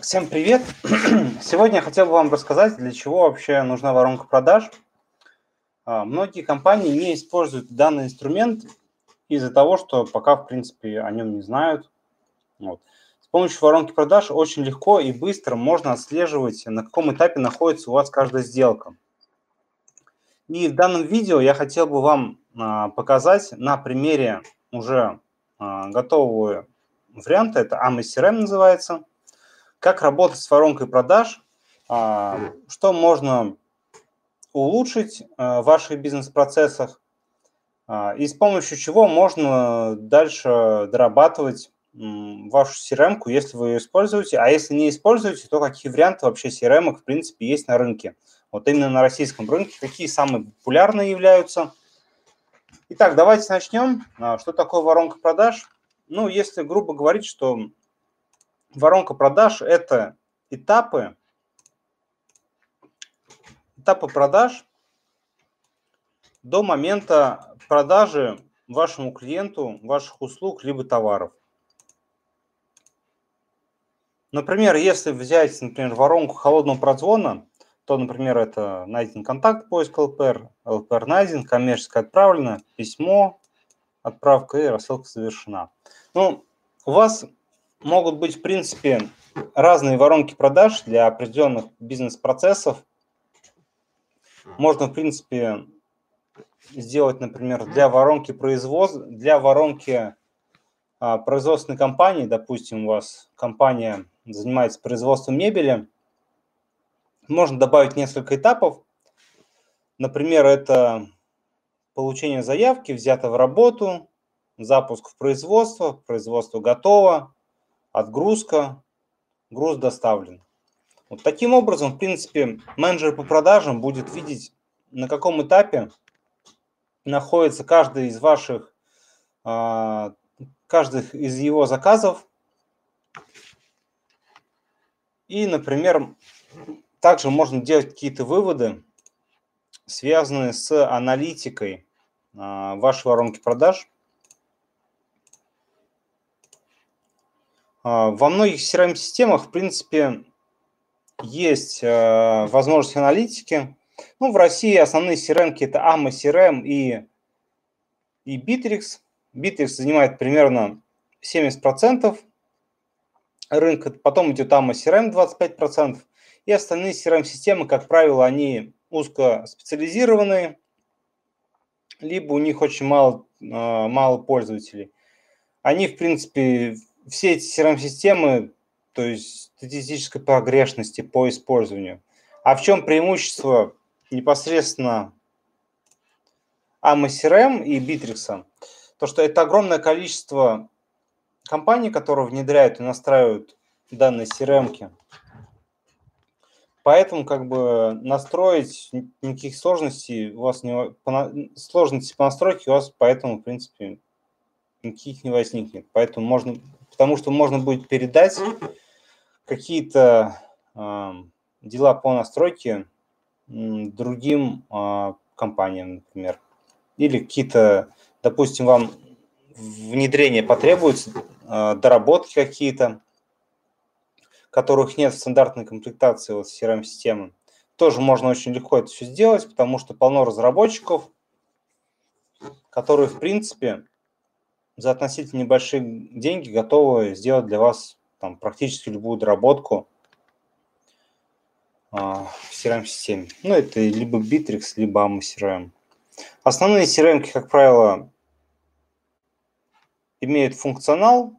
Всем привет! Сегодня я хотел бы вам рассказать, для чего вообще нужна воронка продаж. А, многие компании не используют данный инструмент из-за того, что пока, в принципе, о нем не знают. Вот. С помощью воронки продаж очень легко и быстро можно отслеживать, на каком этапе находится у вас каждая сделка. И в данном видео я хотел бы вам а, показать на примере уже а, готового варианта, это AMA называется – как работать с воронкой продаж, а, что можно улучшить а, в ваших бизнес-процессах а, и с помощью чего можно дальше дорабатывать вашу crm если вы ее используете, а если не используете, то какие варианты вообще CRM в принципе есть на рынке. Вот именно на российском рынке, какие самые популярные являются. Итак, давайте начнем. Что такое воронка продаж? Ну, если грубо говорить, что воронка продаж – это этапы, этапы продаж до момента продажи вашему клиенту ваших услуг либо товаров. Например, если взять, например, воронку холодного прозвона, то, например, это найден контакт, поиск ЛПР, ЛПР найден, коммерческое отправлено, письмо, отправка и рассылка завершена. Ну, у вас могут быть, в принципе, разные воронки продаж для определенных бизнес-процессов. Можно, в принципе, сделать, например, для воронки производства, для воронки а, производственной компании, допустим, у вас компания занимается производством мебели, можно добавить несколько этапов. Например, это получение заявки, взято в работу, запуск в производство, производство готово, отгрузка, груз доставлен. Вот таким образом, в принципе, менеджер по продажам будет видеть, на каком этапе находится каждый из ваших, а, каждый из его заказов. И, например, также можно делать какие-то выводы, связанные с аналитикой а, вашей воронки продаж – во многих CRM-системах, в принципе, есть э, возможность аналитики. Ну, в России основные CRM это AMA CRM и, и Bittrex. Bittrex занимает примерно 70% рынка, потом идет AMA CRM 25%, и остальные CRM-системы, как правило, они узко специализированные, либо у них очень мало, э, мало пользователей. Они, в принципе, все эти CRM-системы, то есть статистической погрешности по использованию. А в чем преимущество непосредственно AMA CRM и Bittrex? То, что это огромное количество компаний, которые внедряют и настраивают данные CRM. -ки. Поэтому как бы настроить никаких сложностей у вас не сложностей по настройке у вас поэтому в принципе никаких не возникнет. Поэтому можно потому что можно будет передать какие-то э, дела по настройке другим э, компаниям, например. Или какие-то, допустим, вам внедрение потребуется, э, доработки какие-то, которых нет в стандартной комплектации вот CRM-системы. Тоже можно очень легко это все сделать, потому что полно разработчиков, которые, в принципе, за относительно небольшие деньги готовы сделать для вас там, практически любую доработку а, в CRM-системе. Ну, это либо Bittrex, либо AMA CRM. Основные CRM, как правило, имеют функционал,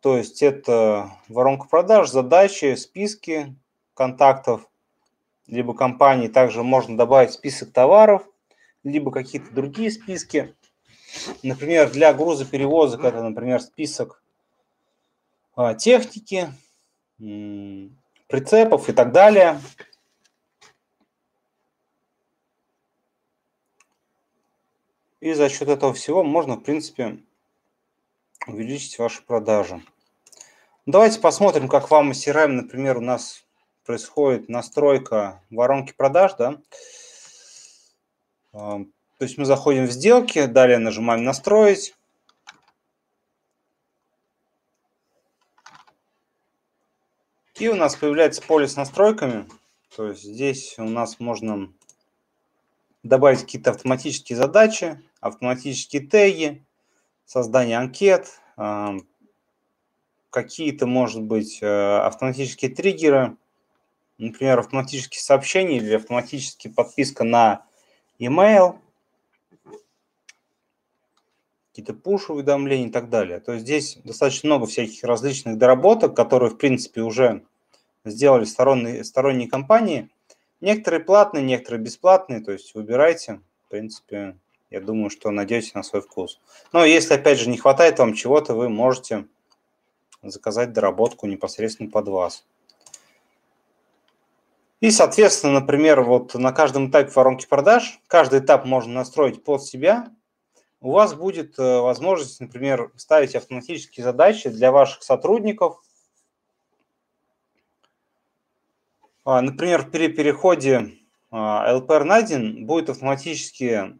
то есть это воронка продаж, задачи, списки контактов, либо компании. Также можно добавить список товаров, либо какие-то другие списки. Например, для грузоперевозок это, например, список а, техники, прицепов и так далее. И за счет этого всего можно, в принципе, увеличить ваши продажи. Давайте посмотрим, как вам CRM, например, у нас происходит настройка воронки продаж. Да? То есть мы заходим в сделки, далее нажимаем «Настроить». И у нас появляется поле с настройками. То есть здесь у нас можно добавить какие-то автоматические задачи, автоматические теги, создание анкет, какие-то, может быть, э, автоматические триггеры, например, автоматические сообщения или автоматически подписка на email, какие-то push-уведомления и так далее. То есть здесь достаточно много всяких различных доработок, которые, в принципе, уже сделали сторонние, сторонние компании. Некоторые платные, некоторые бесплатные, то есть выбирайте. В принципе, я думаю, что найдете на свой вкус. Но если, опять же, не хватает вам чего-то, вы можете заказать доработку непосредственно под вас. И, соответственно, например, вот на каждом этапе воронки продаж, каждый этап можно настроить под себя. У вас будет э, возможность, например, ставить автоматические задачи для ваших сотрудников. А, например, при переходе LPR на 1 будет автоматически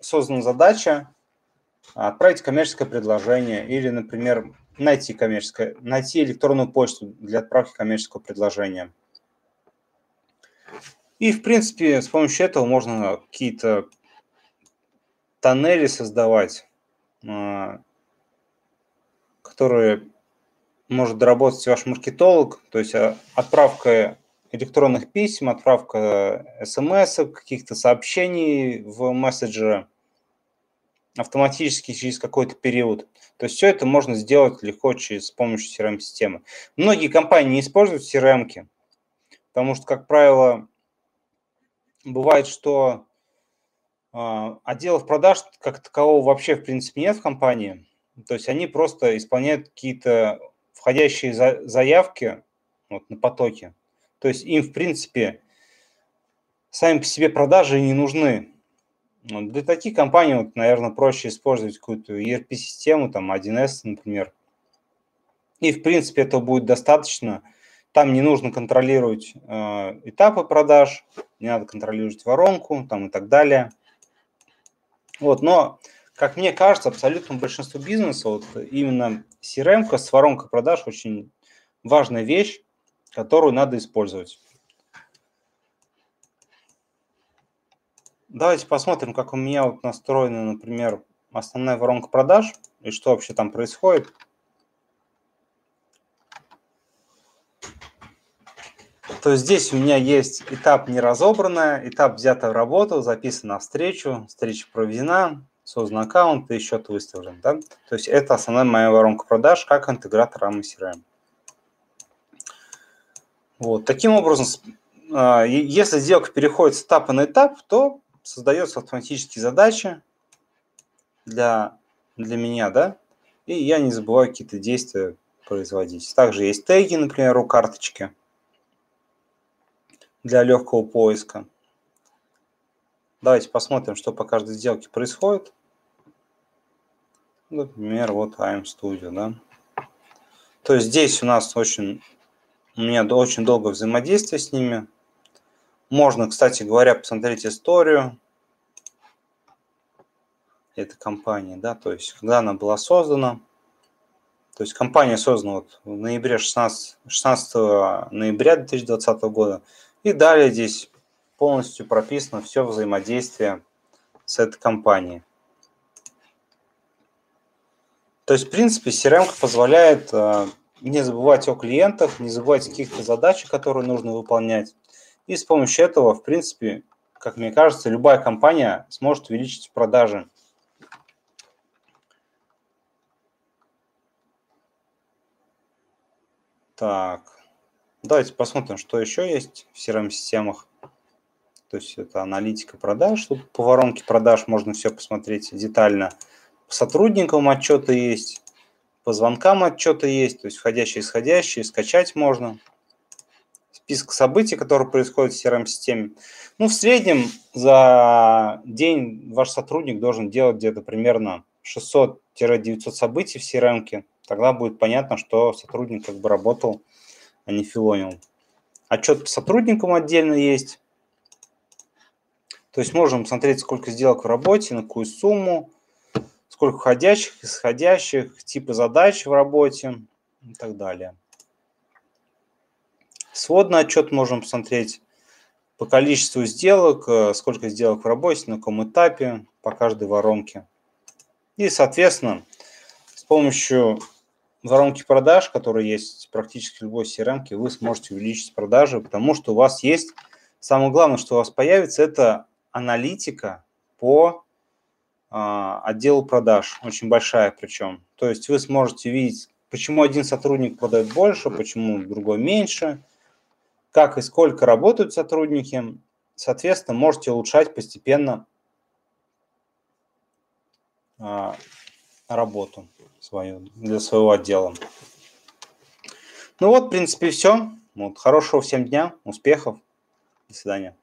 создана задача отправить коммерческое предложение или, например, найти коммерческое, найти электронную почту для отправки коммерческого предложения. И, в принципе, с помощью этого можно какие-то тоннели создавать, а, которые может доработать ваш маркетолог, то есть а, отправка электронных писем, отправка смс, каких-то сообщений в мессенджеры автоматически через какой-то период. То есть все это можно сделать легко через, с помощью CRM-системы. Многие компании не используют CRM, потому что, как правило, бывает, что отделов продаж как такового вообще, в принципе, нет в компании. То есть они просто исполняют какие-то входящие за, заявки вот, на потоке. То есть им, в принципе, сами по себе продажи не нужны. Для таких компаний, вот, наверное, проще использовать какую-то ERP-систему, там 1С, например. И, в принципе, этого будет достаточно – там не нужно контролировать э, этапы продаж, не надо контролировать воронку там, и так далее. Вот, но, как мне кажется, абсолютно большинство бизнеса, вот именно CRM с воронкой продаж очень важная вещь, которую надо использовать. Давайте посмотрим, как у меня вот настроена, например, основная воронка продаж и что вообще там происходит. То здесь у меня есть этап не разобранная, этап взята в работу, записана встречу, встреча проведена, создан аккаунт и счет выставлен. Да? То есть это основная моя воронка продаж как интегратор AMA CRM. Вот. Таким образом, а, если сделка переходит с этапа на этап, то создается автоматические задачи для, для меня, да, и я не забываю какие-то действия производить. Также есть теги, например, у карточки для легкого поиска. Давайте посмотрим, что по каждой сделке происходит. Например, вот AM Studio, да. То есть здесь у нас очень, у меня очень долгое взаимодействие с ними. Можно, кстати говоря, посмотреть историю этой компании, да, то есть когда она была создана. То есть компания создана вот в ноябре 16, 16 ноября 2020 года. И далее здесь полностью прописано все взаимодействие с этой компанией. То есть, в принципе, CRM позволяет э, не забывать о клиентах, не забывать о каких-то задачах, которые нужно выполнять. И с помощью этого, в принципе, как мне кажется, любая компания сможет увеличить продажи. Так. Давайте посмотрим, что еще есть в CRM-системах. То есть это аналитика продаж. Тут по воронке продаж можно все посмотреть детально. По сотрудникам отчеты есть, по звонкам отчеты есть, то есть входящие исходящие, скачать можно. Список событий, которые происходят в CRM-системе. Ну, в среднем за день ваш сотрудник должен делать где-то примерно 600-900 событий в CRM. -ке. Тогда будет понятно, что сотрудник как бы работал а не филонил. Отчет по сотрудникам отдельно есть. То есть можем смотреть, сколько сделок в работе, на какую сумму, сколько входящих, исходящих, типы задач в работе и так далее. сводный отчет можем посмотреть по количеству сделок, э, сколько сделок в работе, на каком этапе, по каждой воронке. И, соответственно, с помощью воронки продаж, которые есть практически в любой CRM, вы сможете увеличить продажи, потому что у вас есть, самое главное, что у вас появится, это аналитика по а, отделу продаж, очень большая причем. То есть вы сможете видеть, почему один сотрудник продает больше, почему другой меньше, как и сколько работают сотрудники. Соответственно, можете улучшать постепенно а, работу свою для своего отдела. Ну вот, в принципе, все. Вот, хорошего всем дня, успехов. До свидания.